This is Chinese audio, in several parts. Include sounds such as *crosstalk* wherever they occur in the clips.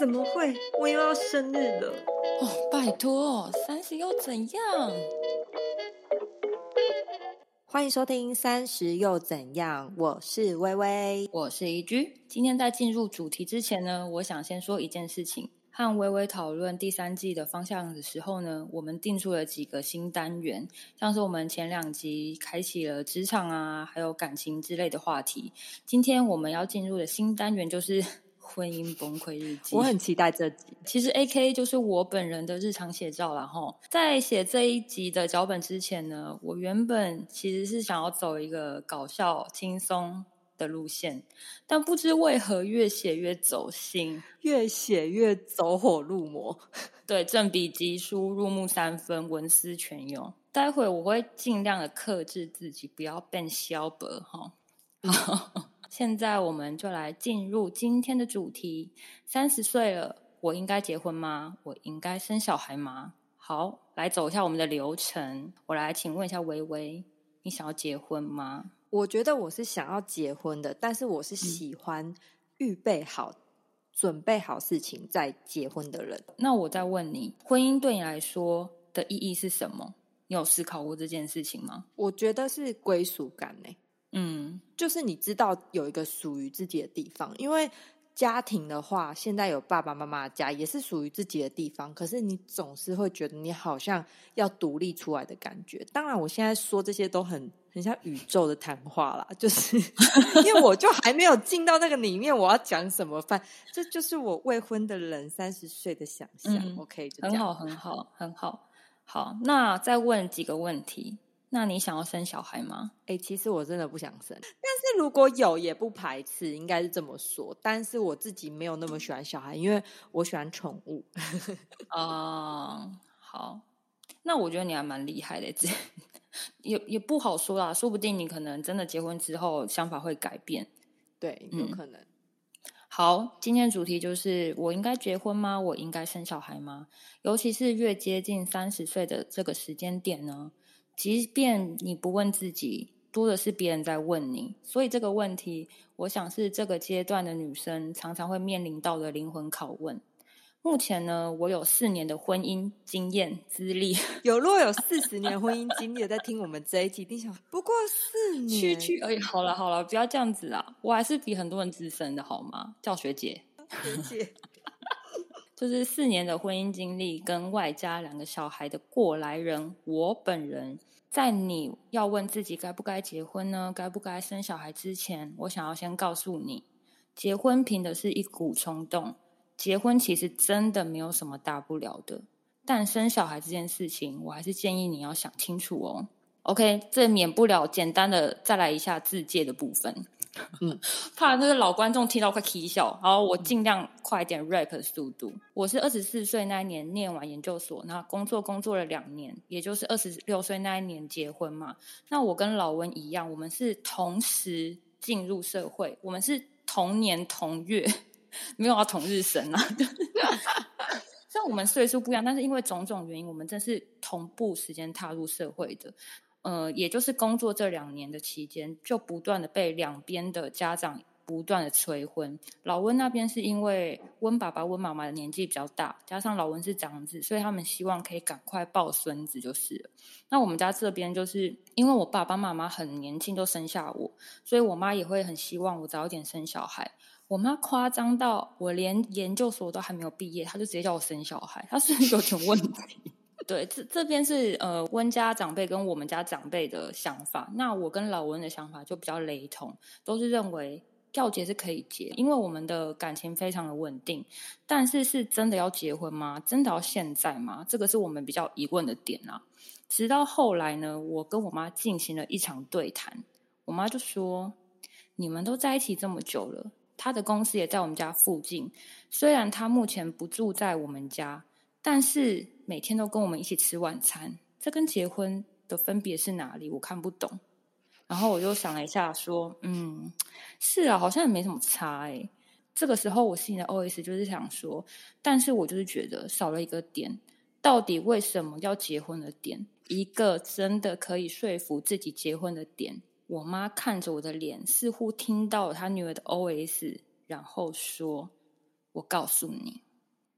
怎么会？我又要生日了！哦，拜托，三十又怎样？欢迎收听《三十又怎样》，我是微微，我是一居。今天在进入主题之前呢，我想先说一件事情。和微微讨论第三季的方向的时候呢，我们定出了几个新单元，像是我们前两集开启了职场啊，还有感情之类的话题。今天我们要进入的新单元就是婚姻崩溃日记。我很期待这集。其实 A K 就是我本人的日常写照了哈。在写这一集的脚本之前呢，我原本其实是想要走一个搞笑轻松。的路线，但不知为何越写越走心，越写越走火入魔。对，正比疾书，入木三分，文思泉涌。待会我会尽量的克制自己，不要变消薄哈。*laughs* 现在我们就来进入今天的主题：三十岁了，我应该结婚吗？我应该生小孩吗？好，来走一下我们的流程。我来请问一下微微，你想要结婚吗？我觉得我是想要结婚的，但是我是喜欢预备好、准备好事情再结婚的人。那我再问你，婚姻对你来说的意义是什么？你有思考过这件事情吗？我觉得是归属感呢。嗯，就是你知道有一个属于自己的地方，因为。家庭的话，现在有爸爸妈妈家，也是属于自己的地方。可是你总是会觉得你好像要独立出来的感觉。当然，我现在说这些都很很像宇宙的谈话啦，就是 *laughs* 因为我就还没有进到那个里面，我要讲什么？饭？这就是我未婚的人三十岁的想象。OK，就很好，很好，很好。好，那再问几个问题。那你想要生小孩吗？哎，其实我真的不想生，但是如果有也不排斥，应该是这么说。但是我自己没有那么喜欢小孩，因为我喜欢宠物。啊，*laughs* 好，那我觉得你还蛮厉害的，这也也不好说啦，说不定你可能真的结婚之后想法会改变，对，有可能。好，今天主题就是我应该结婚吗？我应该生小孩吗？尤其是越接近三十岁的这个时间点呢？即便你不问自己，多的是别人在问你，所以这个问题，我想是这个阶段的女生常常会面临到的灵魂拷问。目前呢，我有四年的婚姻经验资历，有若有四十年婚姻经历在听我们这一集，你想不过四年，区区而已。好了好了，不要这样子啊，我还是比很多人资深的好吗？叫学姐，学姐。就是四年的婚姻经历，跟外加两个小孩的过来人，我本人在你要问自己该不该结婚呢，该不该生小孩之前，我想要先告诉你，结婚凭的是一股冲动，结婚其实真的没有什么大不了的，但生小孩这件事情，我还是建议你要想清楚哦。OK，这免不了简单的再来一下自介的部分。嗯，怕那个老观众听到快啼笑，然后我尽量快一点 rap 的速度。我是二十四岁那一年念完研究所，那工作工作了两年，也就是二十六岁那一年结婚嘛。那我跟老温一样，我们是同时进入社会，我们是同年同月，*laughs* 没有要同日生啊。*laughs* 虽然我们岁数不一样，但是因为种种原因，我们真是同步时间踏入社会的。呃，也就是工作这两年的期间，就不断的被两边的家长不断的催婚。老温那边是因为温爸爸、温妈妈的年纪比较大，加上老温是长子，所以他们希望可以赶快抱孙子就是了。那我们家这边就是因为我爸爸妈妈很年轻就生下我，所以我妈也会很希望我早一点生小孩。我妈夸张到我连研究所都还没有毕业，她就直接叫我生小孩，她是有点问题。对，这这边是呃温家长辈跟我们家长辈的想法，那我跟老温的想法就比较雷同，都是认为要结是可以结，因为我们的感情非常的稳定。但是是真的要结婚吗？真的要现在吗？这个是我们比较疑问的点啊。直到后来呢，我跟我妈进行了一场对谈，我妈就说：“你们都在一起这么久了，他的公司也在我们家附近，虽然他目前不住在我们家。”但是每天都跟我们一起吃晚餐，这跟结婚的分别是哪里？我看不懂。然后我就想了一下，说：“嗯，是啊，好像也没什么差哎。”这个时候我心里的 OS 就是想说，但是我就是觉得少了一个点，到底为什么要结婚的点？一个真的可以说服自己结婚的点。我妈看着我的脸，似乎听到了她女儿的 OS，然后说：“我告诉你。”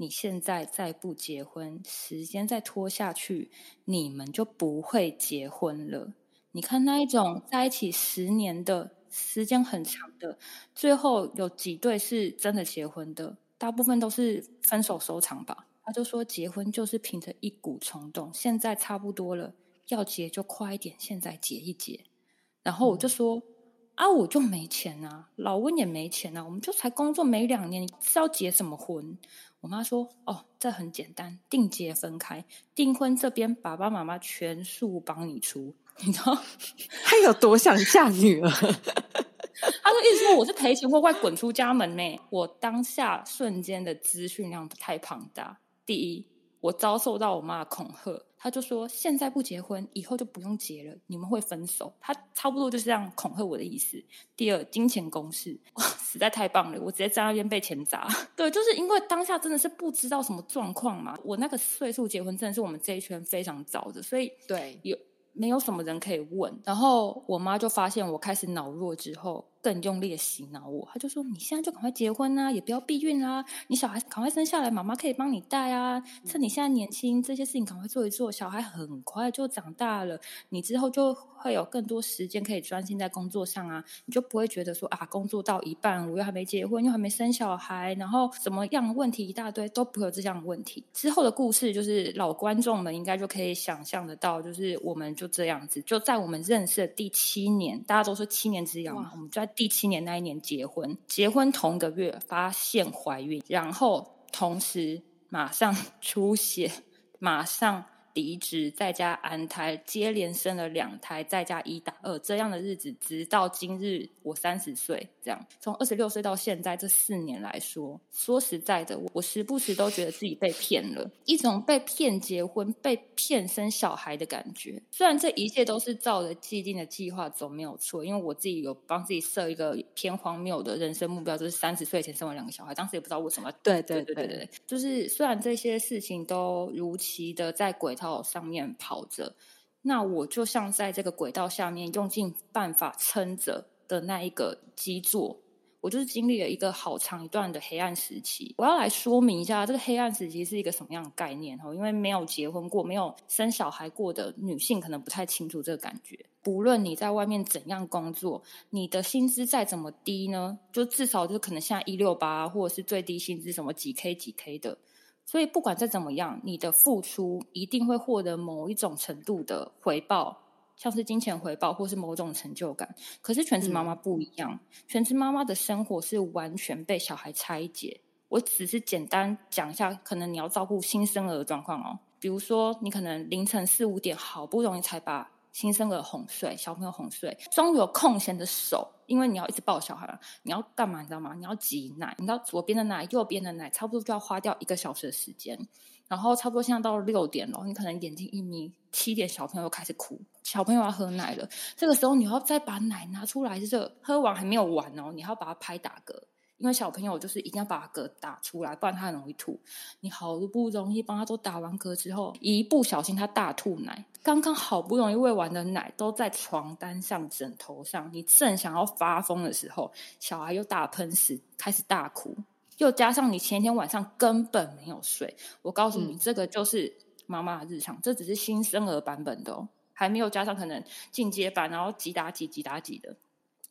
你现在再不结婚，时间再拖下去，你们就不会结婚了。你看那一种在一起十年的时间很长的，最后有几对是真的结婚的？大部分都是分手收场吧。他就说结婚就是凭着一股冲动，现在差不多了，要结就快一点，现在结一结。然后我就说。啊，我就没钱啊，老温也没钱啊，我们就才工作没两年，你是要结什么婚？我妈说：“哦，这很简单，定结分开，订婚这边爸爸妈妈全数帮你出，*laughs* 你知道他有多想嫁女儿？他说意思说我是赔钱货，快滚出家门呢！我当下瞬间的资讯量太庞大，第一，我遭受到我妈的恐吓。”他就说：“现在不结婚，以后就不用结了，你们会分手。”他差不多就是这样恐吓我的意思。第二，金钱公式，哇，实在太棒了！我直接在那边被钱砸。*laughs* 对，就是因为当下真的是不知道什么状况嘛。我那个岁数结婚，真的是我们这一圈非常早的，所以对有没有什么人可以问？然后我妈就发现我开始脑弱之后。更用力的洗脑我，他就说：“你现在就赶快结婚啊，也不要避孕啊！你小孩赶快生下来，妈妈可以帮你带啊。趁你现在年轻，这些事情赶快做一做。小孩很快就长大了，你之后就会有更多时间可以专心在工作上啊。你就不会觉得说啊，工作到一半，我又还没结婚，又还没生小孩，然后什么样的问题一大堆，都不会有这样的问题。之后的故事，就是老观众们应该就可以想象得到，就是我们就这样子，就在我们认识的第七年，大家都说七年之痒嘛，我们就在。第七年那一年结婚，结婚同个月发现怀孕，然后同时马上出血，马上。离职在家安胎，接连生了两胎，在家一打二这样的日子，直到今日我三十岁，这样从二十六岁到现在这四年来说，说实在的，我时不时都觉得自己被骗了，一种被骗结婚、被骗生小孩的感觉。虽然这一切都是照着既定的计划走，没有错，因为我自己有帮自己设一个偏荒谬的人生目标，就是三十岁前生完两个小孩。当时也不知道为什么，对对对对对，就是虽然这些事情都如期的在轨道。上面跑着，那我就像在这个轨道下面用尽办法撑着的那一个基座，我就是经历了一个好长一段的黑暗时期。我要来说明一下，这个黑暗时期是一个什么样的概念哈？因为没有结婚过、没有生小孩过的女性，可能不太清楚这个感觉。不论你在外面怎样工作，你的薪资再怎么低呢，就至少就可能像一六八，或者是最低薪资什么几 K 几 K 的。所以不管再怎么样，你的付出一定会获得某一种程度的回报，像是金钱回报或是某种成就感。可是全职妈妈不一样，全职妈妈的生活是完全被小孩拆解。我只是简单讲一下，可能你要照顾新生儿的状况哦。比如说，你可能凌晨四五点好不容易才把。新生儿哄睡，小朋友哄睡，终于有空闲的手，因为你要一直抱小孩，你要干嘛？你知道吗？你要挤奶，你知道左边的奶，右边的奶，差不多就要花掉一个小时的时间。然后差不多现在到了六点了，你可能眼睛一眯，七点小朋友开始哭，小朋友要喝奶了。这个时候你要再把奶拿出来，就是喝完还没有完哦，你要把它拍打嗝。因为小朋友就是一定要把嗝打出来，不然他很容易吐。你好不容易帮他都打完嗝之后，一不小心他大吐奶，刚刚好不容易喂完的奶都在床单上、枕头上，你正想要发疯的时候，小孩又大喷屎，开始大哭，又加上你前一天晚上根本没有睡。我告诉你，这个就是妈妈的日常，这只是新生儿版本的，哦，还没有加上可能进阶版，然后几打几、几打几的。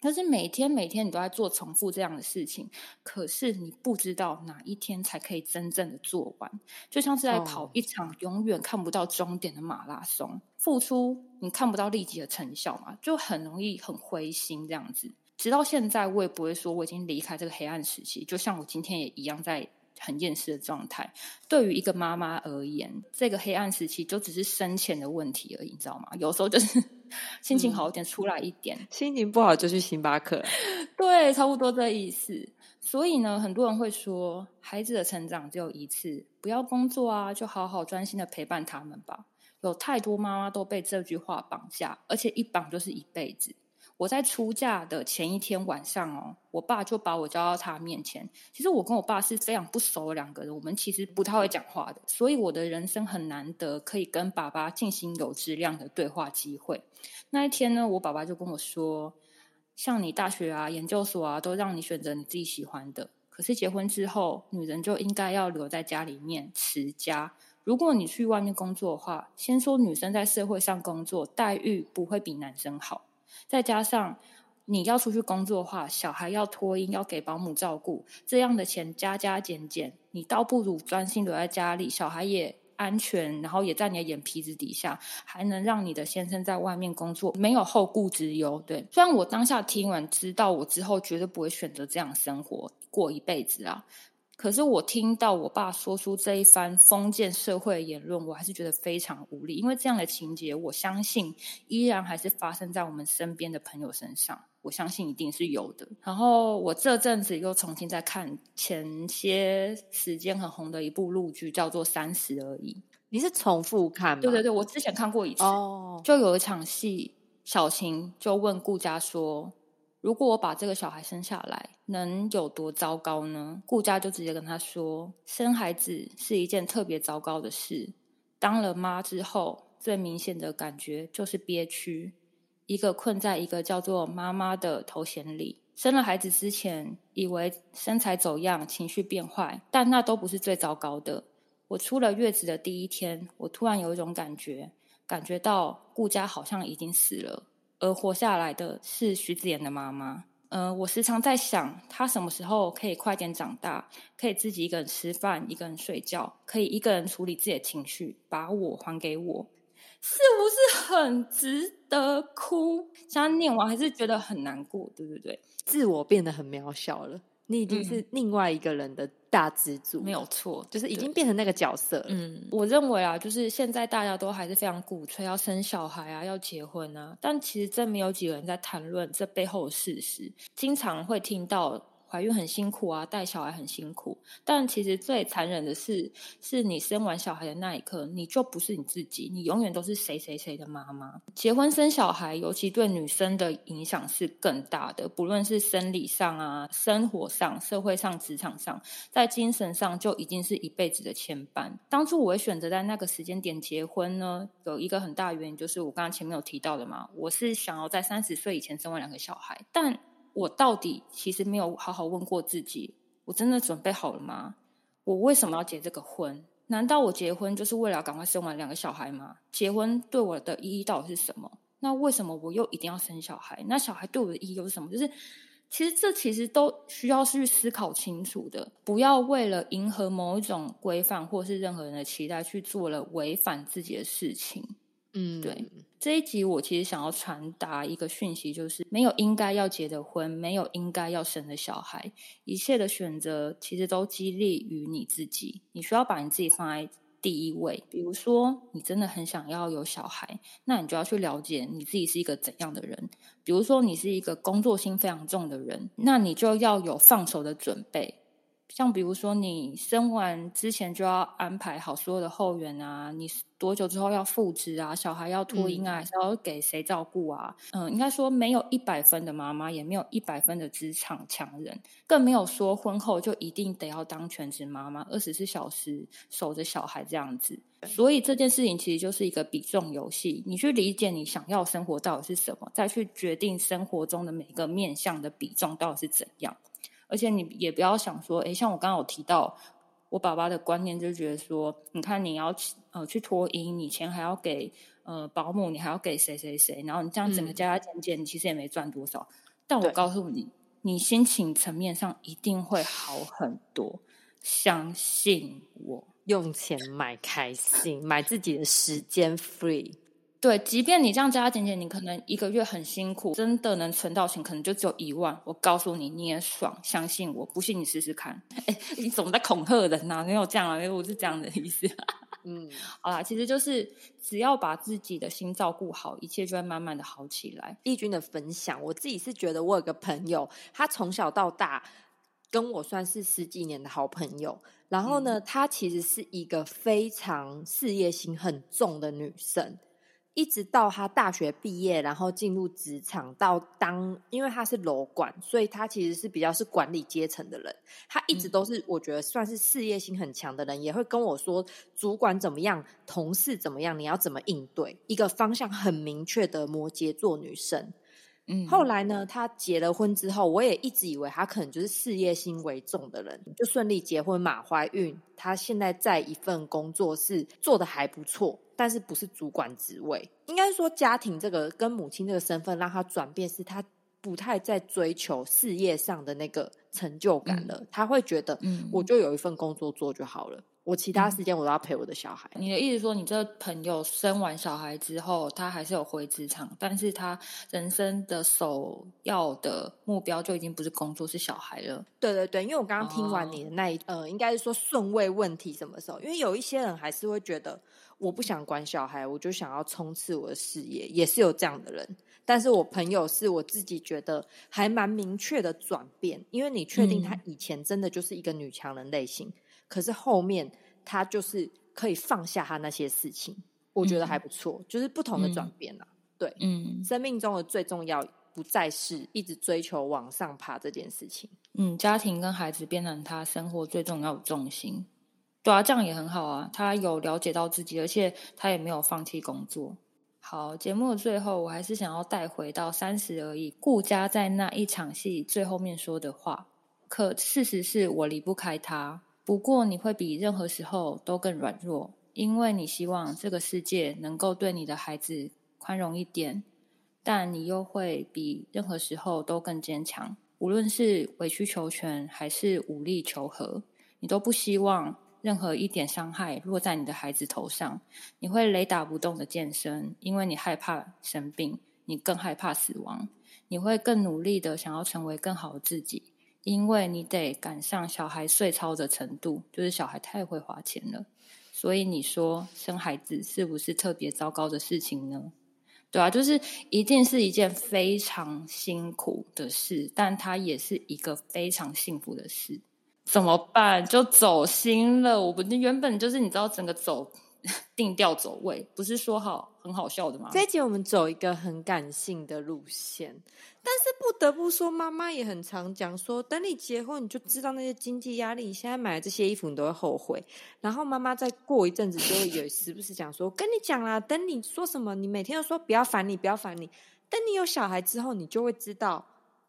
但是每天每天你都在做重复这样的事情，可是你不知道哪一天才可以真正的做完，就像是在跑一场永远看不到终点的马拉松，付出你看不到立即的成效嘛，就很容易很灰心这样子。直到现在，我也不会说我已经离开这个黑暗时期，就像我今天也一样在。很厌世的状态，对于一个妈妈而言，这个黑暗时期就只是生前的问题而已，你知道吗？有时候就是 *laughs* 心情好一点，出来一点；心情不好就去星巴克。*laughs* 对，差不多这意思。所以呢，很多人会说，孩子的成长只有一次，不要工作啊，就好好专心的陪伴他们吧。有太多妈妈都被这句话绑架，而且一绑就是一辈子。我在出嫁的前一天晚上哦，我爸就把我叫到他面前。其实我跟我爸是非常不熟的两个人，我们其实不太会讲话的，所以我的人生很难得可以跟爸爸进行有质量的对话机会。那一天呢，我爸爸就跟我说：“像你大学啊、研究所啊，都让你选择你自己喜欢的。”可是结婚之后，女人就应该要留在家里面持家。如果你去外面工作的话，先说女生在社会上工作待遇不会比男生好，再加上你要出去工作的话，小孩要托婴，要给保姆照顾，这样的钱加加减减，你倒不如专心留在家里，小孩也安全，然后也在你的眼皮子底下，还能让你的先生在外面工作没有后顾之忧。对，虽然我当下听完知道，我之后绝对不会选择这样生活过一辈子啊。可是我听到我爸说出这一番封建社会的言论，我还是觉得非常无力。因为这样的情节，我相信依然还是发生在我们身边的朋友身上。我相信一定是有的。然后我这阵子又重新在看前些时间很红的一部陆剧，叫做《三十而已》。你是重复看吗？对对对，我之前看过一次。哦，就有一场戏，小晴就问顾家说。如果我把这个小孩生下来，能有多糟糕呢？顾家就直接跟他说：“生孩子是一件特别糟糕的事。当了妈之后，最明显的感觉就是憋屈，一个困在一个叫做妈妈的头衔里。生了孩子之前，以为身材走样、情绪变坏，但那都不是最糟糕的。我出了月子的第一天，我突然有一种感觉，感觉到顾家好像已经死了。”而活下来的是徐子言的妈妈。嗯，我时常在想，她什么时候可以快点长大，可以自己一个人吃饭，一个人睡觉，可以一个人处理自己的情绪，把我还给我，是不是很值得哭？现在念完还是觉得很难过，对不对？自我变得很渺小了。你已经是另外一个人的大支柱，没有错，就是已经变成那个角色。嗯，我认为啊，就是现在大家都还是非常鼓吹要生小孩啊，要结婚啊，但其实真没有几个人在谈论这背后的事实。经常会听到。怀孕很辛苦啊，带小孩很辛苦，但其实最残忍的是，是你生完小孩的那一刻，你就不是你自己，你永远都是谁谁谁的妈妈。结婚生小孩，尤其对女生的影响是更大的，不论是生理上啊、生活上、社会上、职场上，在精神上就已经是一辈子的牵绊。当初我会选择在那个时间点结婚呢，有一个很大原因，就是我刚刚前面有提到的嘛，我是想要在三十岁以前生完两个小孩，但。我到底其实没有好好问过自己，我真的准备好了吗？我为什么要结这个婚？难道我结婚就是为了赶快生完两个小孩吗？结婚对我的意义到底是什么？那为什么我又一定要生小孩？那小孩对我的意义又是什么？就是其实这其实都需要去思考清楚的，不要为了迎合某一种规范或是任何人的期待去做了违反自己的事情。嗯，对。这一集我其实想要传达一个讯息，就是没有应该要结的婚，没有应该要生的小孩，一切的选择其实都激励于你自己。你需要把你自己放在第一位。比如说，你真的很想要有小孩，那你就要去了解你自己是一个怎样的人。比如说，你是一个工作心非常重的人，那你就要有放手的准备。像比如说，你生完之前就要安排好所有的后援啊，你多久之后要复职啊？小孩要托婴啊，还是要给谁照顾啊？嗯，应该说没有一百分的妈妈，也没有一百分的职场强人，更没有说婚后就一定得要当全职妈妈，二十四小时守着小孩这样子。所以这件事情其实就是一个比重游戏，你去理解你想要生活到底是什么，再去决定生活中的每个面向的比重到底是怎样。而且你也不要想说，哎，像我刚刚有提到，我爸爸的观念就觉得说，你看你要呃去托婴，你钱还要给呃保姆，你还要给谁谁谁，然后你这样整个加加减减，你其实也没赚多少。但我告诉你，你心情层面上一定会好很多，相信我，用钱买开心，买自己的时间，free。对，即便你这样加加减减，你可能一个月很辛苦，真的能存到钱，可能就只有一万。我告诉你，你也爽，相信我，不信你试试看。*laughs* 哎，你怎么在恐吓人呢？没有这样啊，因为我是这样的意思。嗯，*laughs* 好啦，其实就是只要把自己的心照顾好，一切就会慢慢的好起来。义军的分享，我自己是觉得，我有个朋友，他从小到大跟我算是十几年的好朋友。然后呢，她其实是一个非常事业心很重的女生。一直到他大学毕业，然后进入职场，到当，因为他是楼管，所以他其实是比较是管理阶层的人。他一直都是我觉得算是事业心很强的人，也会跟我说主管怎么样，同事怎么样，你要怎么应对，一个方向很明确的摩羯座女生。嗯，后来呢，他结了婚之后，我也一直以为他可能就是事业心为重的人，就顺利结婚嘛，怀孕。他现在在一份工作是做的还不错，但是不是主管职位。应该说，家庭这个跟母亲这个身份让他转变，是他不太在追求事业上的那个成就感了。他会觉得，嗯，我就有一份工作做就好了。我其他时间我都要陪我的小孩。你的意思说，你这朋友生完小孩之后，他还是有回职场，但是他人生的首要的目标就已经不是工作，是小孩了。对对对，因为我刚刚听完你的那一呃，应该是说顺位问题什么时候？因为有一些人还是会觉得，我不想管小孩，我就想要冲刺我的事业，也是有这样的人。但是我朋友是我自己觉得还蛮明确的转变，因为你确定他以前真的就是一个女强人类型。可是后面他就是可以放下他那些事情，我觉得还不错，就是不同的转变啊。对，嗯，生命中的最重要不再是一直追求往上爬这件事情。嗯，家庭跟孩子变成他生活最重要的重心。对啊，这样也很好啊。他有了解到自己，而且他也没有放弃工作。好，节目的最后，我还是想要带回到三十而已。顾家在那一场戏最后面说的话，可事实是我离不开他。不过，你会比任何时候都更软弱，因为你希望这个世界能够对你的孩子宽容一点，但你又会比任何时候都更坚强。无论是委曲求全还是武力求和，你都不希望任何一点伤害落在你的孩子头上。你会雷打不动的健身，因为你害怕生病，你更害怕死亡。你会更努力的想要成为更好的自己。因为你得赶上小孩睡超的程度，就是小孩太会花钱了，所以你说生孩子是不是特别糟糕的事情呢？对啊，就是一定是一件非常辛苦的事，但它也是一个非常幸福的事。怎么办？就走心了。我原本就是你知道，整个走 *laughs* 定调走位，不是说好很好笑的吗？这一集我们走一个很感性的路线。但是不得不说，妈妈也很常讲说，等你结婚，你就知道那些经济压力。你现在买的这些衣服，你都会后悔。然后妈妈再过一阵子，就会有时不时讲说，跟你讲啦，等你说什么，你每天都说不要烦你，不要烦你。等你有小孩之后，你就会知道，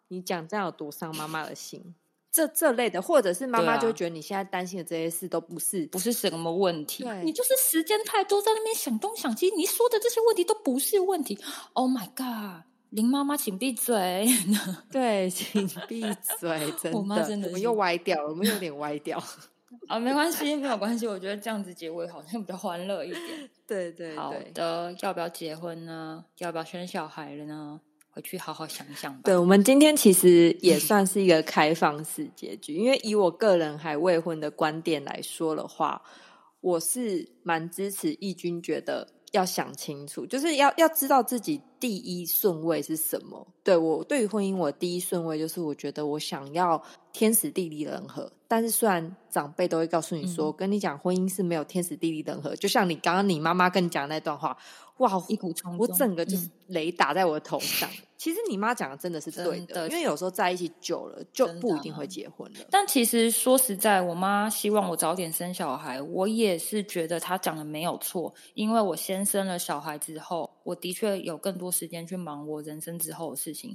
你讲这样有多伤妈妈的心。这这类的，或者是妈妈就觉得你现在担心的这些事都不是不是什么问题，你就是时间太多在那边想东想西，你说的这些问题都不是问题。Oh my god！林妈妈，请闭嘴！*laughs* 对，请 *laughs* 闭嘴！真的，我妈真的，我们又歪掉了，我们有点歪掉。*laughs* 啊，没关系，没有关系。我觉得这样子结尾好像比较欢乐一点。对对，好的。要不要结婚呢？要不要生小孩了呢？回去好好想想吧。对，我们今天其实也算是一个开放式结局，因为以我个人还未婚的观点来说的话，我是蛮支持义军，觉得。要想清楚，就是要要知道自己第一顺位是什么。对我对于婚姻，我第一顺位就是我觉得我想要天时地利人和。但是虽然长辈都会告诉你说，跟你讲婚姻是没有天时地利人和，就像你刚刚你妈妈跟你讲那段话。哇！一股冲，我整个就是雷打在我的头上。其实你妈讲的真的是对的，因为有时候在一起久了就不一定会结婚了。但其实说实在，我妈希望我早点生小孩，我也是觉得她讲的没有错。因为我先生了小孩之后，我的确有更多时间去忙我人生之后的事情。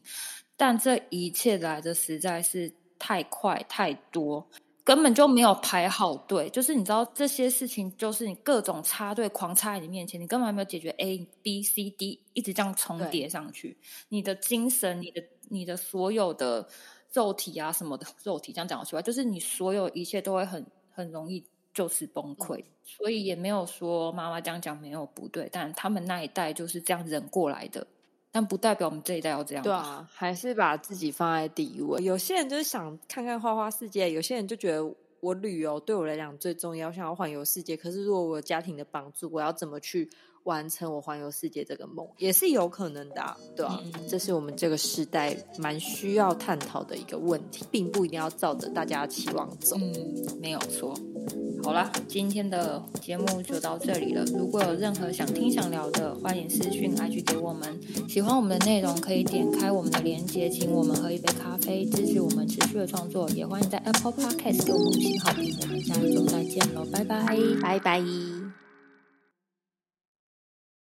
但这一切来的实在是太快太多。根本就没有排好队，就是你知道这些事情，就是你各种插队狂插在你面前，你根本还没有解决 A B C D，一直这样重叠上去，你的精神、你的、你的所有的肉体啊什么的肉体，这样讲出来，就是你所有一切都会很很容易就是崩溃，所以也没有说妈妈这样讲没有不对，但他们那一代就是这样忍过来的。但不代表我们这一代要这样。对啊，还是把自己放在第一位。有些人就是想看看花花世界，有些人就觉得我旅游对我来讲最重要，想要环游世界。可是如果我有家庭的帮助，我要怎么去？完成我环游世界这个梦也是有可能的，对吧？这是我们这个时代蛮需要探讨的一个问题，并不一定要照着大家期望走。嗯，没有错。好了，今天的节目就到这里了。如果有任何想听想聊的，欢迎私讯 IG 给我们。喜欢我们的内容，可以点开我们的链接，请我们喝一杯咖啡，支持我们持续的创作。也欢迎在 Apple Podcast 给我们五星好评。我们下一周再见喽，拜拜，拜拜。